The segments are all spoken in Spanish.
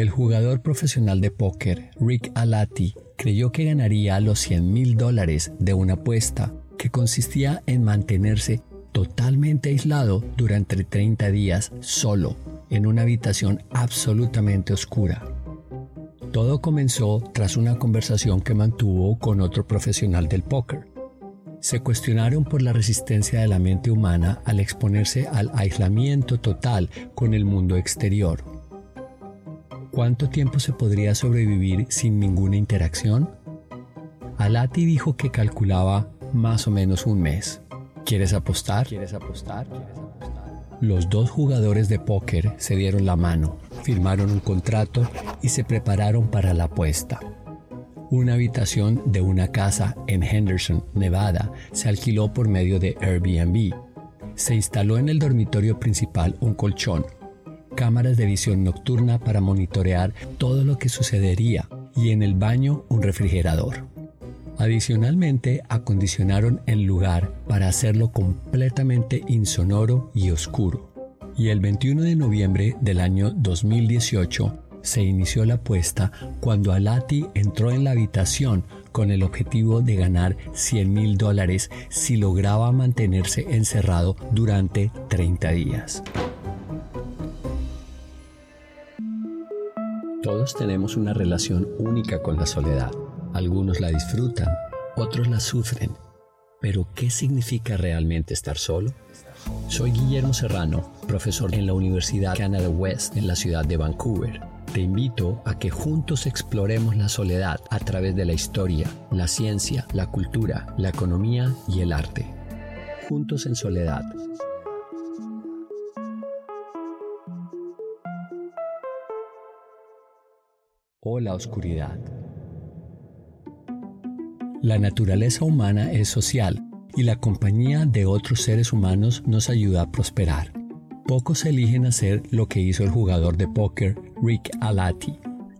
El jugador profesional de póker, Rick Alati, creyó que ganaría los 100 mil dólares de una apuesta que consistía en mantenerse totalmente aislado durante 30 días solo en una habitación absolutamente oscura. Todo comenzó tras una conversación que mantuvo con otro profesional del póker. Se cuestionaron por la resistencia de la mente humana al exponerse al aislamiento total con el mundo exterior. ¿Cuánto tiempo se podría sobrevivir sin ninguna interacción? Alati dijo que calculaba más o menos un mes. ¿Quieres apostar? ¿Quieres apostar? Los dos jugadores de póker se dieron la mano, firmaron un contrato y se prepararon para la apuesta. Una habitación de una casa en Henderson, Nevada, se alquiló por medio de Airbnb. Se instaló en el dormitorio principal un colchón, cámaras de visión nocturna para monitorear todo lo que sucedería y en el baño un refrigerador. Adicionalmente, acondicionaron el lugar para hacerlo completamente insonoro y oscuro. Y el 21 de noviembre del año 2018 se inició la apuesta cuando Alati entró en la habitación con el objetivo de ganar 100 mil dólares si lograba mantenerse encerrado durante 30 días. Todos tenemos una relación única con la soledad. Algunos la disfrutan, otros la sufren. Pero, ¿qué significa realmente estar solo? Soy Guillermo Serrano, profesor en la Universidad Canada West en la ciudad de Vancouver. Te invito a que juntos exploremos la soledad a través de la historia, la ciencia, la cultura, la economía y el arte. Juntos en soledad. O la oscuridad. La naturaleza humana es social y la compañía de otros seres humanos nos ayuda a prosperar. Pocos eligen hacer lo que hizo el jugador de póker Rick Alati.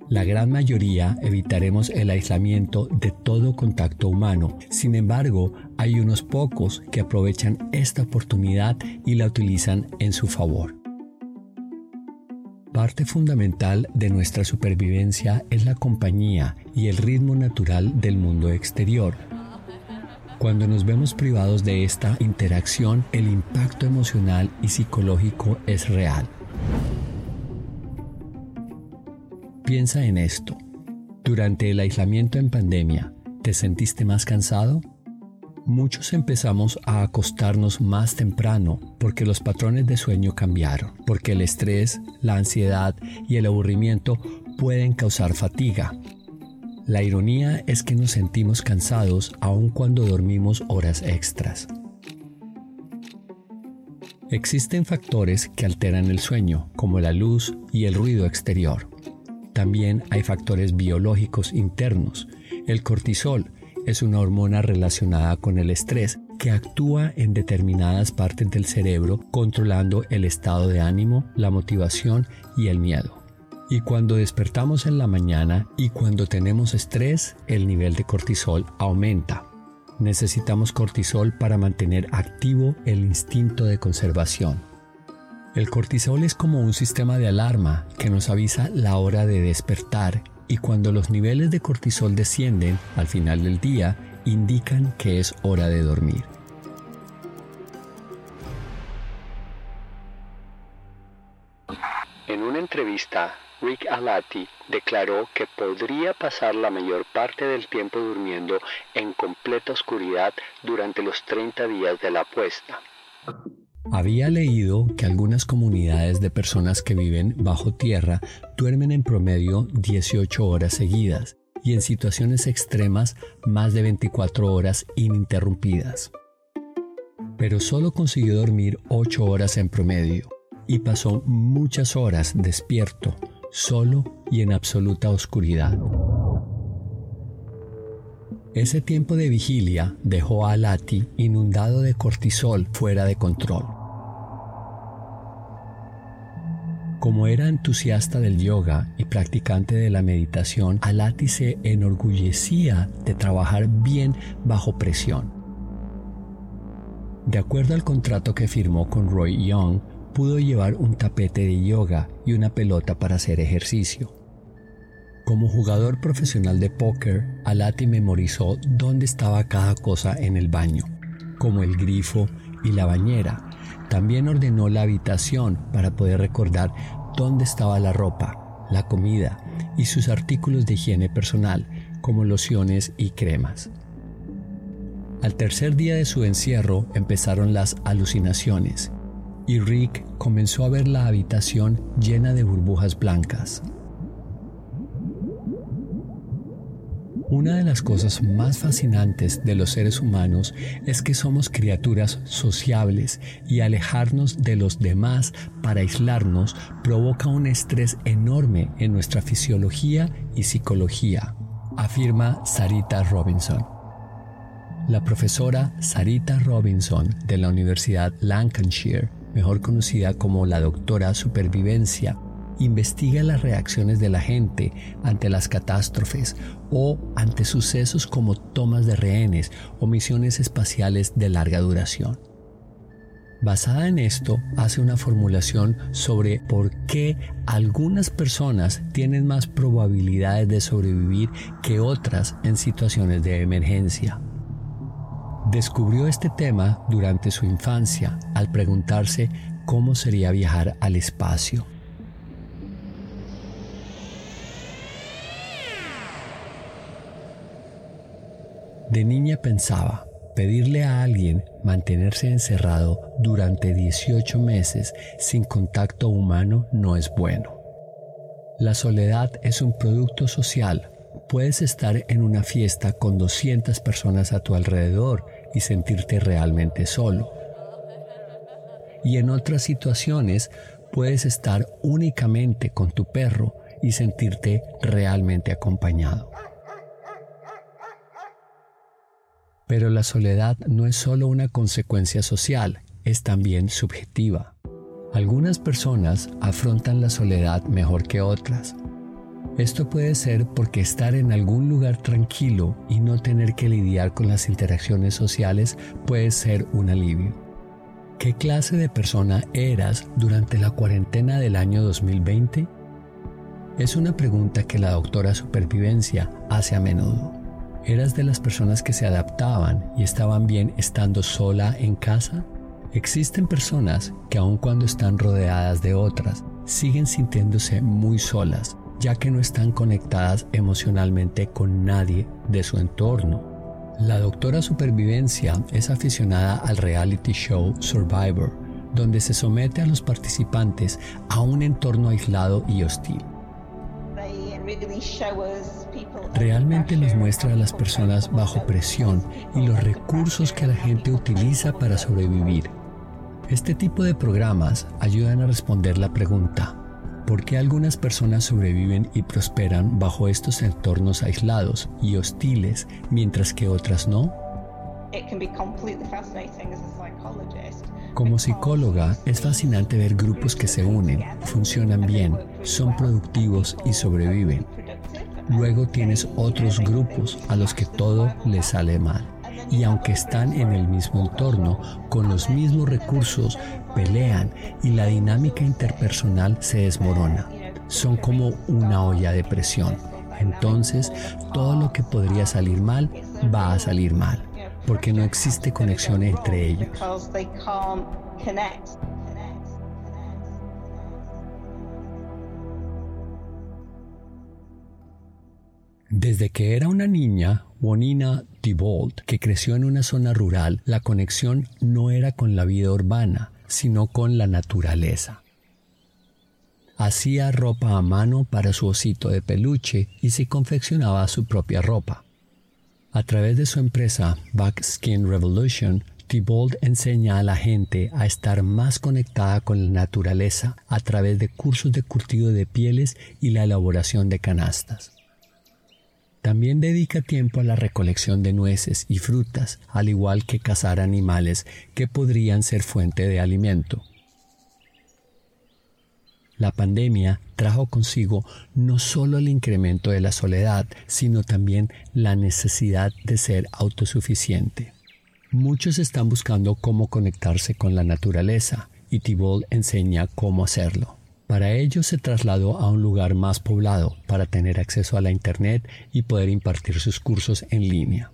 La gran mayoría evitaremos el aislamiento de todo contacto humano. Sin embargo, hay unos pocos que aprovechan esta oportunidad y la utilizan en su favor. Parte fundamental de nuestra supervivencia es la compañía y el ritmo natural del mundo exterior. Cuando nos vemos privados de esta interacción, el impacto emocional y psicológico es real. Piensa en esto. Durante el aislamiento en pandemia, ¿te sentiste más cansado? Muchos empezamos a acostarnos más temprano porque los patrones de sueño cambiaron, porque el estrés, la ansiedad y el aburrimiento pueden causar fatiga. La ironía es que nos sentimos cansados aun cuando dormimos horas extras. Existen factores que alteran el sueño, como la luz y el ruido exterior. También hay factores biológicos internos. El cortisol, es una hormona relacionada con el estrés que actúa en determinadas partes del cerebro controlando el estado de ánimo, la motivación y el miedo. Y cuando despertamos en la mañana y cuando tenemos estrés, el nivel de cortisol aumenta. Necesitamos cortisol para mantener activo el instinto de conservación. El cortisol es como un sistema de alarma que nos avisa la hora de despertar y cuando los niveles de cortisol descienden al final del día, indican que es hora de dormir. En una entrevista, Rick Alati declaró que podría pasar la mayor parte del tiempo durmiendo en completa oscuridad durante los 30 días de la apuesta. Había leído que algunas comunidades de personas que viven bajo tierra duermen en promedio 18 horas seguidas y en situaciones extremas más de 24 horas ininterrumpidas. pero solo consiguió dormir 8 horas en promedio y pasó muchas horas despierto, solo y en absoluta oscuridad. Ese tiempo de vigilia dejó a Alati inundado de cortisol fuera de control. Como era entusiasta del yoga y practicante de la meditación, Alati se enorgullecía de trabajar bien bajo presión. De acuerdo al contrato que firmó con Roy Young, pudo llevar un tapete de yoga y una pelota para hacer ejercicio. Como jugador profesional de póker, Alati memorizó dónde estaba cada cosa en el baño, como el grifo y la bañera. También ordenó la habitación para poder recordar dónde estaba la ropa, la comida y sus artículos de higiene personal, como lociones y cremas. Al tercer día de su encierro empezaron las alucinaciones y Rick comenzó a ver la habitación llena de burbujas blancas. Una de las cosas más fascinantes de los seres humanos es que somos criaturas sociables y alejarnos de los demás para aislarnos provoca un estrés enorme en nuestra fisiología y psicología, afirma Sarita Robinson. La profesora Sarita Robinson de la Universidad Lancashire, mejor conocida como la doctora supervivencia, investiga las reacciones de la gente ante las catástrofes o ante sucesos como tomas de rehenes o misiones espaciales de larga duración. Basada en esto, hace una formulación sobre por qué algunas personas tienen más probabilidades de sobrevivir que otras en situaciones de emergencia. Descubrió este tema durante su infancia al preguntarse cómo sería viajar al espacio. De niña pensaba, pedirle a alguien mantenerse encerrado durante 18 meses sin contacto humano no es bueno. La soledad es un producto social. Puedes estar en una fiesta con 200 personas a tu alrededor y sentirte realmente solo. Y en otras situaciones puedes estar únicamente con tu perro y sentirte realmente acompañado. Pero la soledad no es solo una consecuencia social, es también subjetiva. Algunas personas afrontan la soledad mejor que otras. Esto puede ser porque estar en algún lugar tranquilo y no tener que lidiar con las interacciones sociales puede ser un alivio. ¿Qué clase de persona eras durante la cuarentena del año 2020? Es una pregunta que la doctora Supervivencia hace a menudo. ¿Eras de las personas que se adaptaban y estaban bien estando sola en casa? Existen personas que aun cuando están rodeadas de otras, siguen sintiéndose muy solas, ya que no están conectadas emocionalmente con nadie de su entorno. La doctora Supervivencia es aficionada al reality show Survivor, donde se somete a los participantes a un entorno aislado y hostil. Realmente nos muestra a las personas bajo presión y los recursos que la gente utiliza para sobrevivir. Este tipo de programas ayudan a responder la pregunta, ¿por qué algunas personas sobreviven y prosperan bajo estos entornos aislados y hostiles mientras que otras no? Como psicóloga, es fascinante ver grupos que se unen, funcionan bien, son productivos y sobreviven. Luego tienes otros grupos a los que todo les sale mal. Y aunque están en el mismo entorno, con los mismos recursos, pelean y la dinámica interpersonal se desmorona. Son como una olla de presión. Entonces, todo lo que podría salir mal va a salir mal, porque no existe conexión entre ellos. Desde que era una niña, Wonina Dibold, que creció en una zona rural, la conexión no era con la vida urbana, sino con la naturaleza. Hacía ropa a mano para su osito de peluche y se confeccionaba su propia ropa. A través de su empresa Backskin Revolution, Thibault enseña a la gente a estar más conectada con la naturaleza a través de cursos de curtido de pieles y la elaboración de canastas. También dedica tiempo a la recolección de nueces y frutas, al igual que cazar animales que podrían ser fuente de alimento. La pandemia trajo consigo no solo el incremento de la soledad, sino también la necesidad de ser autosuficiente. Muchos están buscando cómo conectarse con la naturaleza y Thibault enseña cómo hacerlo. Para ello se trasladó a un lugar más poblado para tener acceso a la Internet y poder impartir sus cursos en línea.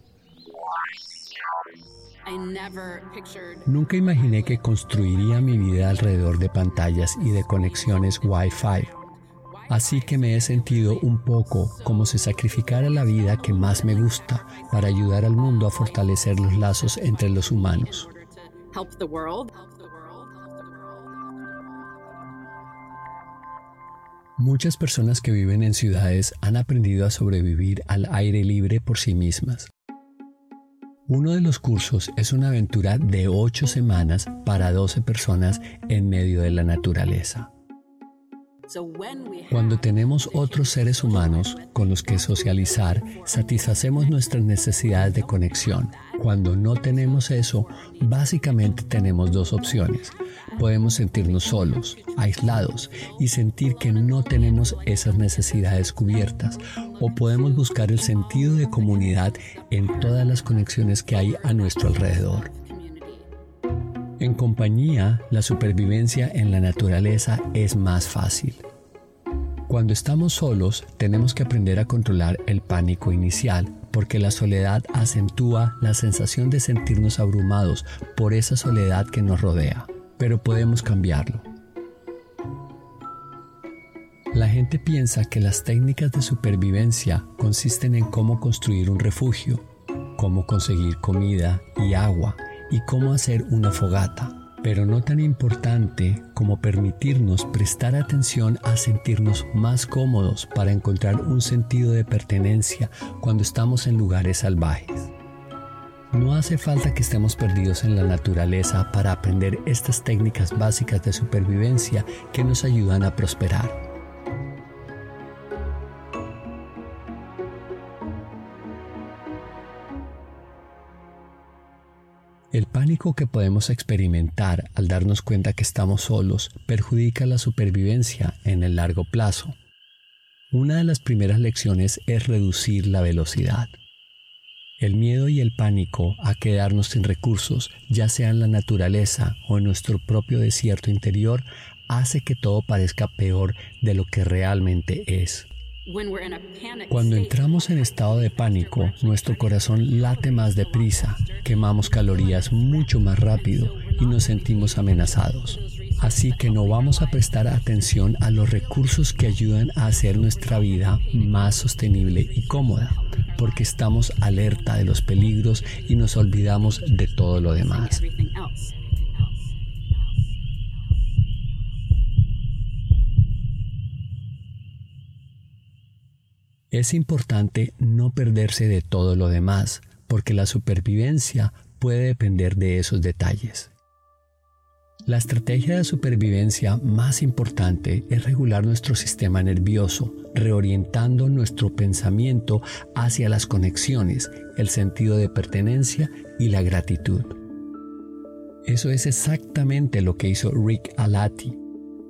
Nunca imaginé que construiría mi vida alrededor de pantallas y de conexiones Wi-Fi. Así que me he sentido un poco como si sacrificara la vida que más me gusta para ayudar al mundo a fortalecer los lazos entre los humanos. Muchas personas que viven en ciudades han aprendido a sobrevivir al aire libre por sí mismas. Uno de los cursos es una aventura de 8 semanas para 12 personas en medio de la naturaleza. Cuando tenemos otros seres humanos con los que socializar, satisfacemos nuestras necesidades de conexión. Cuando no tenemos eso, básicamente tenemos dos opciones. Podemos sentirnos solos, aislados y sentir que no tenemos esas necesidades cubiertas. O podemos buscar el sentido de comunidad en todas las conexiones que hay a nuestro alrededor. En compañía, la supervivencia en la naturaleza es más fácil. Cuando estamos solos, tenemos que aprender a controlar el pánico inicial, porque la soledad acentúa la sensación de sentirnos abrumados por esa soledad que nos rodea, pero podemos cambiarlo. La gente piensa que las técnicas de supervivencia consisten en cómo construir un refugio, cómo conseguir comida y agua, y cómo hacer una fogata, pero no tan importante como permitirnos prestar atención a sentirnos más cómodos para encontrar un sentido de pertenencia cuando estamos en lugares salvajes. No hace falta que estemos perdidos en la naturaleza para aprender estas técnicas básicas de supervivencia que nos ayudan a prosperar. El pánico que podemos experimentar al darnos cuenta que estamos solos perjudica la supervivencia en el largo plazo. Una de las primeras lecciones es reducir la velocidad. El miedo y el pánico a quedarnos sin recursos, ya sea en la naturaleza o en nuestro propio desierto interior, hace que todo parezca peor de lo que realmente es. Cuando entramos en estado de pánico, nuestro corazón late más deprisa, quemamos calorías mucho más rápido y nos sentimos amenazados. Así que no vamos a prestar atención a los recursos que ayudan a hacer nuestra vida más sostenible y cómoda, porque estamos alerta de los peligros y nos olvidamos de todo lo demás. Es importante no perderse de todo lo demás, porque la supervivencia puede depender de esos detalles. La estrategia de supervivencia más importante es regular nuestro sistema nervioso, reorientando nuestro pensamiento hacia las conexiones, el sentido de pertenencia y la gratitud. Eso es exactamente lo que hizo Rick Alati.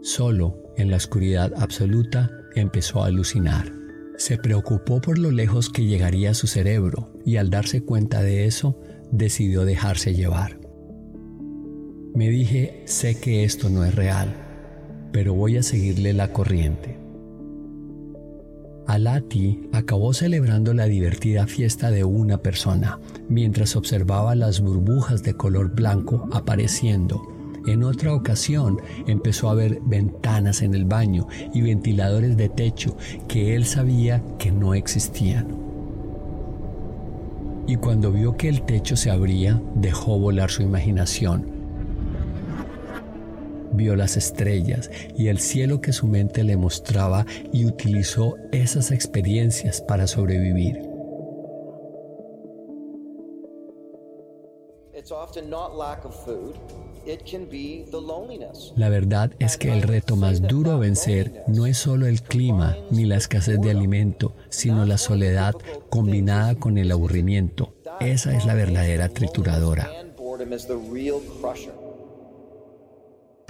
Solo en la oscuridad absoluta empezó a alucinar. Se preocupó por lo lejos que llegaría su cerebro y al darse cuenta de eso, decidió dejarse llevar. Me dije, sé que esto no es real, pero voy a seguirle la corriente. Alati acabó celebrando la divertida fiesta de una persona mientras observaba las burbujas de color blanco apareciendo en otra ocasión empezó a ver ventanas en el baño y ventiladores de techo que él sabía que no existían. Y cuando vio que el techo se abría, dejó volar su imaginación. Vio las estrellas y el cielo que su mente le mostraba y utilizó esas experiencias para sobrevivir. La verdad es que el reto más duro a vencer no es solo el clima ni la escasez de alimento, sino la soledad combinada con el aburrimiento. Esa es la verdadera trituradora.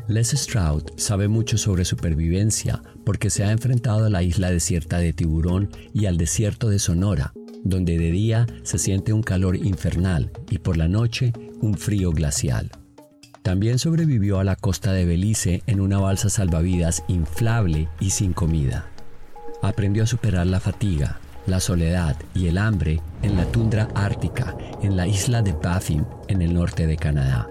Les Stroud sabe mucho sobre supervivencia porque se ha enfrentado a la isla desierta de Tiburón y al desierto de Sonora, donde de día se siente un calor infernal y por la noche un frío glacial. También sobrevivió a la costa de Belice en una balsa salvavidas inflable y sin comida. Aprendió a superar la fatiga, la soledad y el hambre en la tundra ártica en la isla de Baffin en el norte de Canadá.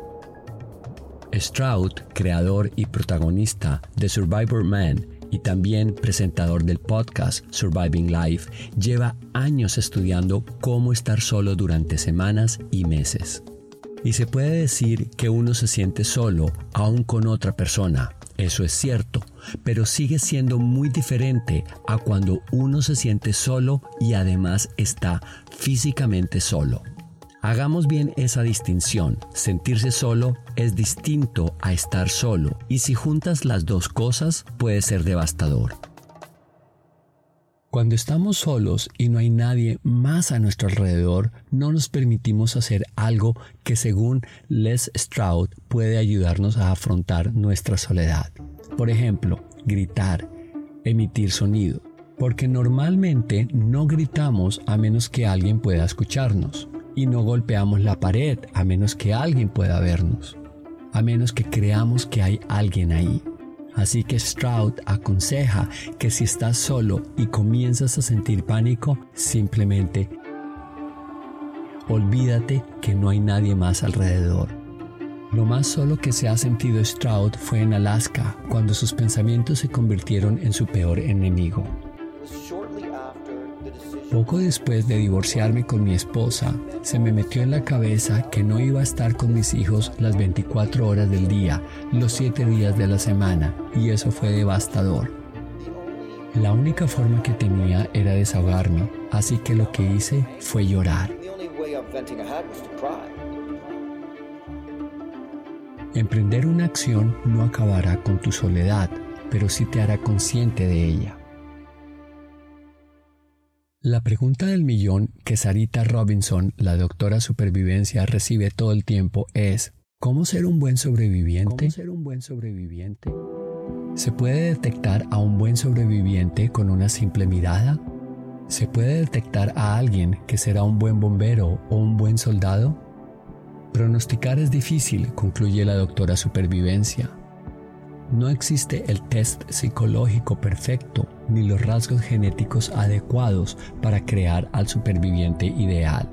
Stroud, creador y protagonista de Survivor Man y también presentador del podcast Surviving Life, lleva años estudiando cómo estar solo durante semanas y meses. Y se puede decir que uno se siente solo aún con otra persona. Eso es cierto, pero sigue siendo muy diferente a cuando uno se siente solo y además está físicamente solo. Hagamos bien esa distinción. Sentirse solo es distinto a estar solo y si juntas las dos cosas puede ser devastador. Cuando estamos solos y no hay nadie más a nuestro alrededor, no nos permitimos hacer algo que según Les Stroud puede ayudarnos a afrontar nuestra soledad. Por ejemplo, gritar, emitir sonido, porque normalmente no gritamos a menos que alguien pueda escucharnos y no golpeamos la pared a menos que alguien pueda vernos, a menos que creamos que hay alguien ahí. Así que Stroud aconseja que si estás solo y comienzas a sentir pánico, simplemente olvídate que no hay nadie más alrededor. Lo más solo que se ha sentido Stroud fue en Alaska, cuando sus pensamientos se convirtieron en su peor enemigo. Poco después de divorciarme con mi esposa, se me metió en la cabeza que no iba a estar con mis hijos las 24 horas del día, los 7 días de la semana, y eso fue devastador. La única forma que tenía era desahogarme, así que lo que hice fue llorar. Emprender una acción no acabará con tu soledad, pero sí te hará consciente de ella. La pregunta del millón que Sarita Robinson, la doctora supervivencia, recibe todo el tiempo es ¿Cómo ser un buen sobreviviente? ser un buen sobreviviente? ¿Se puede detectar a un buen sobreviviente con una simple mirada? ¿Se puede detectar a alguien que será un buen bombero o un buen soldado? Pronosticar es difícil, concluye la doctora supervivencia. No existe el test psicológico perfecto ni los rasgos genéticos adecuados para crear al superviviente ideal.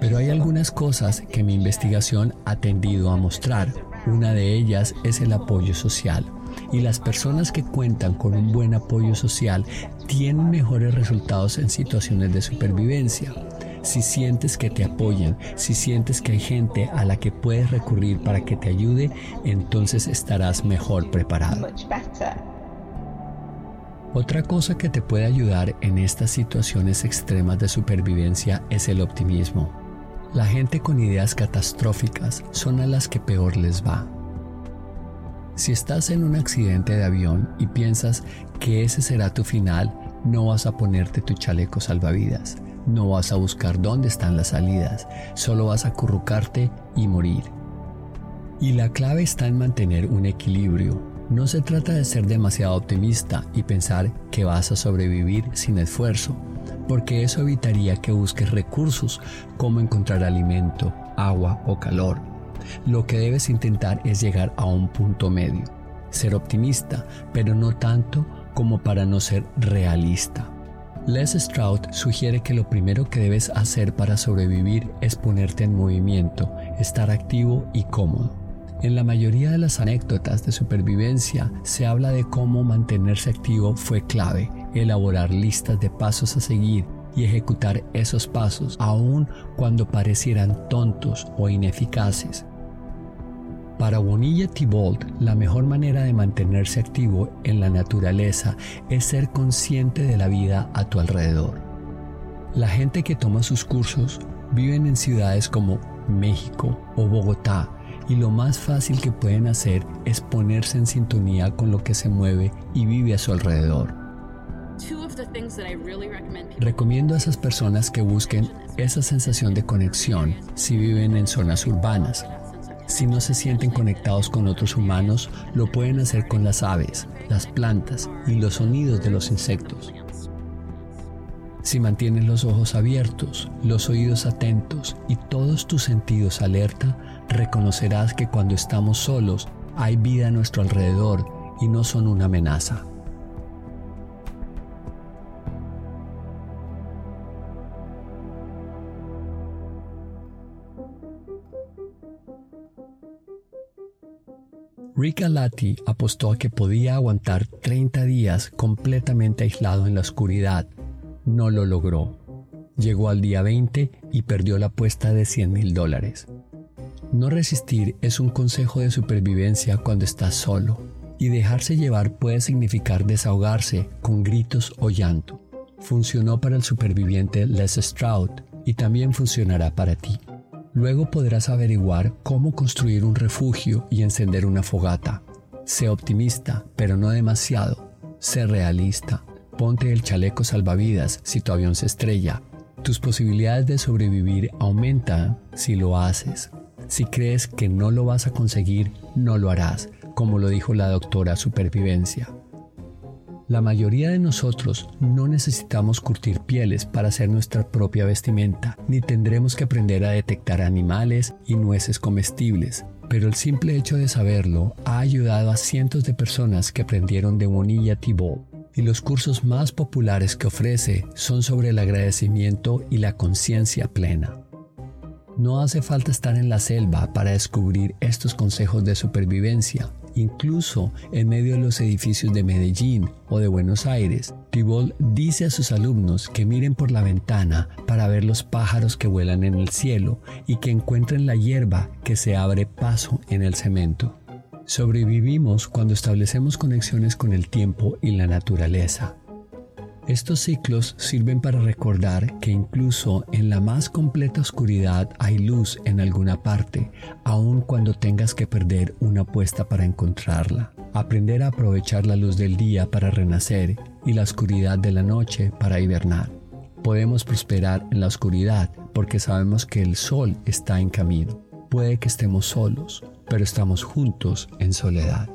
Pero hay algunas cosas que mi investigación ha tendido a mostrar. Una de ellas es el apoyo social. Y las personas que cuentan con un buen apoyo social tienen mejores resultados en situaciones de supervivencia si sientes que te apoyan, si sientes que hay gente a la que puedes recurrir para que te ayude, entonces estarás mejor preparado. Otra cosa que te puede ayudar en estas situaciones extremas de supervivencia es el optimismo. La gente con ideas catastróficas son a las que peor les va. Si estás en un accidente de avión y piensas que ese será tu final, no vas a ponerte tu chaleco salvavidas. No vas a buscar dónde están las salidas, solo vas a acurrucarte y morir. Y la clave está en mantener un equilibrio. No se trata de ser demasiado optimista y pensar que vas a sobrevivir sin esfuerzo, porque eso evitaría que busques recursos como encontrar alimento, agua o calor. Lo que debes intentar es llegar a un punto medio, ser optimista, pero no tanto como para no ser realista. Les Stroud sugiere que lo primero que debes hacer para sobrevivir es ponerte en movimiento, estar activo y cómodo. En la mayoría de las anécdotas de supervivencia se habla de cómo mantenerse activo fue clave, elaborar listas de pasos a seguir y ejecutar esos pasos aun cuando parecieran tontos o ineficaces. Para Bonilla Thibault, la mejor manera de mantenerse activo en la naturaleza es ser consciente de la vida a tu alrededor. La gente que toma sus cursos viven en ciudades como México o Bogotá y lo más fácil que pueden hacer es ponerse en sintonía con lo que se mueve y vive a su alrededor. Recomiendo a esas personas que busquen esa sensación de conexión si viven en zonas urbanas. Si no se sienten conectados con otros humanos, lo pueden hacer con las aves, las plantas y los sonidos de los insectos. Si mantienes los ojos abiertos, los oídos atentos y todos tus sentidos alerta, reconocerás que cuando estamos solos hay vida a nuestro alrededor y no son una amenaza. Rick Alati apostó a que podía aguantar 30 días completamente aislado en la oscuridad no lo logró. Llegó al día 20 y perdió la apuesta de 100 mil dólares. No resistir es un consejo de supervivencia cuando estás solo, y dejarse llevar puede significar desahogarse con gritos o llanto. Funcionó para el superviviente Les Stroud y también funcionará para ti. Luego podrás averiguar cómo construir un refugio y encender una fogata. Sé optimista, pero no demasiado. Sé realista. Ponte el chaleco salvavidas si tu avión se estrella. Tus posibilidades de sobrevivir aumentan si lo haces. Si crees que no lo vas a conseguir, no lo harás, como lo dijo la doctora Supervivencia. La mayoría de nosotros no necesitamos curtir pieles para hacer nuestra propia vestimenta, ni tendremos que aprender a detectar animales y nueces comestibles, pero el simple hecho de saberlo ha ayudado a cientos de personas que aprendieron de Monilla Thibault y los cursos más populares que ofrece son sobre el agradecimiento y la conciencia plena. No hace falta estar en la selva para descubrir estos consejos de supervivencia. Incluso en medio de los edificios de Medellín o de Buenos Aires, Tibol dice a sus alumnos que miren por la ventana para ver los pájaros que vuelan en el cielo y que encuentren la hierba que se abre paso en el cemento. Sobrevivimos cuando establecemos conexiones con el tiempo y la naturaleza. Estos ciclos sirven para recordar que incluso en la más completa oscuridad hay luz en alguna parte, aun cuando tengas que perder una apuesta para encontrarla. Aprender a aprovechar la luz del día para renacer y la oscuridad de la noche para hibernar. Podemos prosperar en la oscuridad porque sabemos que el sol está en camino. Puede que estemos solos, pero estamos juntos en soledad.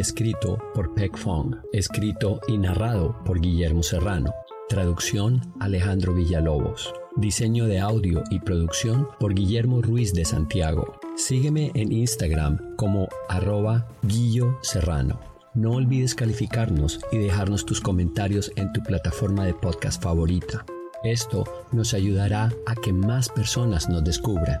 Escrito por Peck Fong, escrito y narrado por Guillermo Serrano, traducción Alejandro Villalobos, diseño de audio y producción por Guillermo Ruiz de Santiago. Sígueme en Instagram como arroba Guillo Serrano. No olvides calificarnos y dejarnos tus comentarios en tu plataforma de podcast favorita. Esto nos ayudará a que más personas nos descubran.